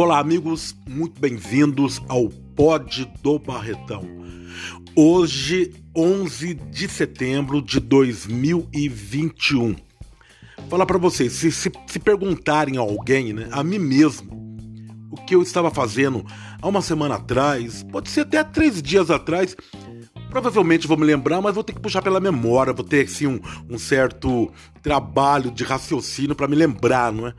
Olá, amigos, muito bem-vindos ao Pod do Barretão. Hoje, 11 de setembro de 2021. Falar para vocês, se, se, se, perguntarem a alguém, né, a mim mesmo, o que eu estava fazendo há uma semana atrás, pode ser até três dias atrás, provavelmente vou me lembrar, mas vou ter que puxar pela memória, vou ter assim, um, um certo trabalho de raciocínio para me lembrar, não é?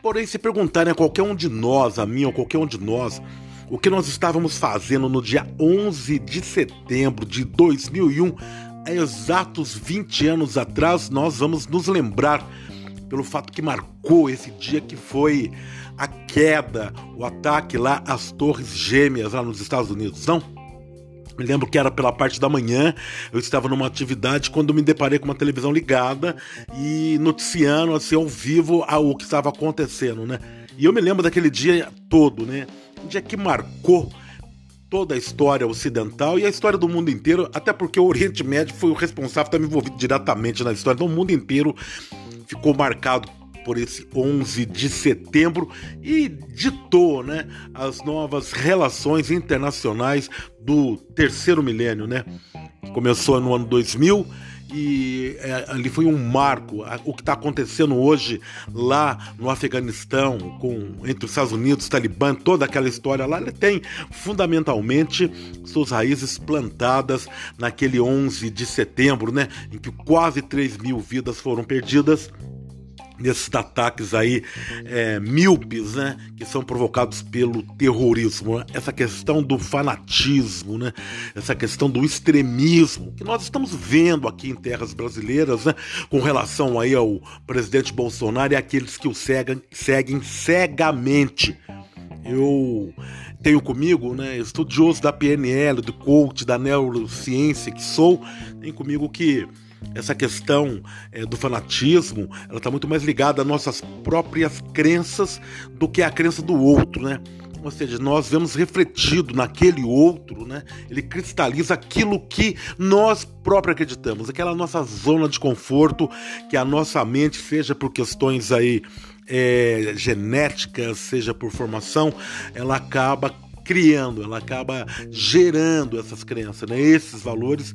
Porém, se perguntarem a qualquer um de nós, a mim ou qualquer um de nós, o que nós estávamos fazendo no dia 11 de setembro de 2001, há exatos 20 anos atrás, nós vamos nos lembrar pelo fato que marcou esse dia que foi a queda, o ataque lá às Torres Gêmeas lá nos Estados Unidos, não? Me lembro que era pela parte da manhã, eu estava numa atividade quando me deparei com uma televisão ligada e noticiando assim ao vivo o que estava acontecendo, né? E eu me lembro daquele dia todo, né? Um dia que marcou toda a história ocidental e a história do mundo inteiro, até porque o Oriente Médio foi o responsável, estava envolvido diretamente na história, então o mundo inteiro ficou marcado por esse 11 de setembro e ditou né, as novas relações internacionais do terceiro milênio, né? Começou no ano 2000 e é, ali foi um marco. O que está acontecendo hoje lá no Afeganistão, com entre os Estados Unidos, os Talibã, toda aquela história lá, ele tem fundamentalmente suas raízes plantadas naquele 11 de setembro, né, em que quase 3 mil vidas foram perdidas nesses ataques aí é, míopes, né, que são provocados pelo terrorismo, né? essa questão do fanatismo, né, essa questão do extremismo que nós estamos vendo aqui em terras brasileiras, né, com relação aí ao presidente Bolsonaro e aqueles que o seguem, seguem cegamente. Eu tenho comigo, né, estudioso da PNL, do coach, da neurociência que sou, tem comigo que essa questão é, do fanatismo, ela está muito mais ligada às nossas próprias crenças do que à crença do outro, né? Ou seja, nós vemos refletido naquele outro, né? Ele cristaliza aquilo que nós próprios acreditamos, aquela nossa zona de conforto, que a nossa mente, seja por questões aí é, genéticas, seja por formação, ela acaba criando, ela acaba gerando essas crenças, né? Esses valores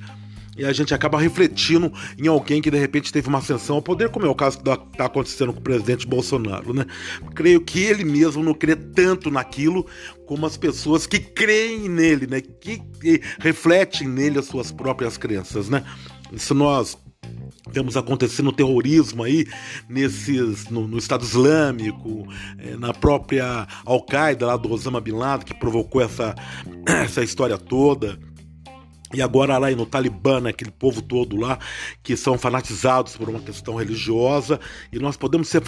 e a gente acaba refletindo em alguém que de repente teve uma ascensão ao poder, como é o caso que está acontecendo com o presidente Bolsonaro, né? Creio que ele mesmo não crê tanto naquilo como as pessoas que creem nele, né? Que, que refletem nele as suas próprias crenças, né? Isso nós temos acontecendo terrorismo aí nesses no, no Estado Islâmico, é, na própria Al-Qaeda lá do Osama Bin Laden que provocou essa essa história toda. E agora lá no Talibã, né, aquele povo todo lá, que são fanatizados por uma questão religiosa, e nós podemos ser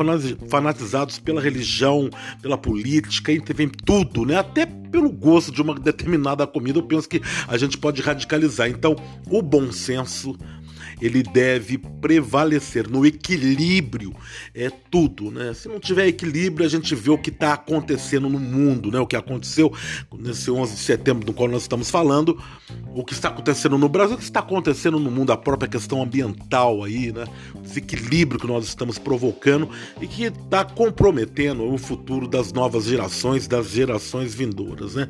fanatizados pela religião, pela política, vem tudo, né? Até pelo gosto de uma determinada comida, eu penso que a gente pode radicalizar. Então, o bom senso ele deve prevalecer no equilíbrio é tudo, né? Se não tiver equilíbrio, a gente vê o que está acontecendo no mundo, né? O que aconteceu nesse 11 de setembro do qual nós estamos falando, o que está acontecendo no Brasil, o que está acontecendo no mundo, a própria questão ambiental aí, né? O desequilíbrio que nós estamos provocando e que está comprometendo o futuro das novas gerações, das gerações vindouras, né?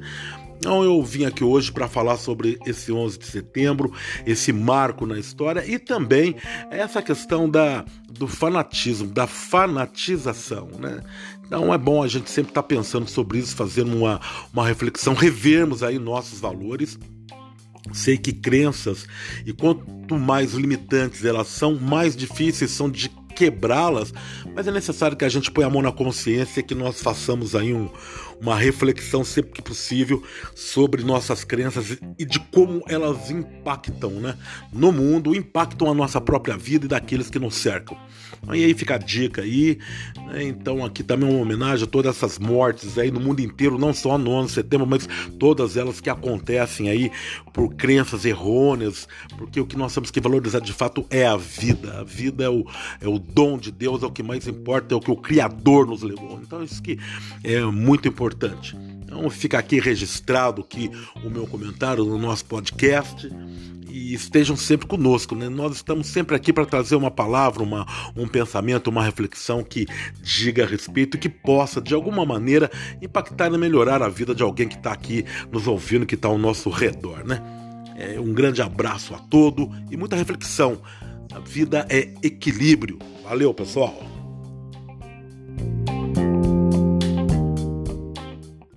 Então eu vim aqui hoje para falar sobre esse 11 de setembro, esse marco na história e também essa questão da, do fanatismo, da fanatização, né? Então é bom a gente sempre estar tá pensando sobre isso, fazendo uma, uma reflexão, revermos aí nossos valores. Sei que crenças, e quanto mais limitantes elas são, mais difíceis são de quebrá-las, mas é necessário que a gente ponha a mão na consciência e que nós façamos aí um, uma reflexão sempre que possível sobre nossas crenças e de como elas impactam né, no mundo, impactam a nossa própria vida e daqueles que nos cercam. E aí fica a dica aí. Né, então aqui também uma homenagem a todas essas mortes aí no mundo inteiro, não só no ano de setembro, mas todas elas que acontecem aí por crenças errôneas, porque o que nós temos que valorizar de fato é a vida. A vida é o, é o dom de Deus, é o que mais importa, é o que o Criador nos levou. Então isso que é muito importante importante. Então fica aqui registrado aqui o meu comentário no nosso podcast e estejam sempre conosco. Né? Nós estamos sempre aqui para trazer uma palavra, uma, um pensamento, uma reflexão que diga a respeito, que possa, de alguma maneira, impactar e melhorar a vida de alguém que está aqui nos ouvindo, que está ao nosso redor. Né? É, um grande abraço a todo e muita reflexão. A vida é equilíbrio. Valeu, pessoal!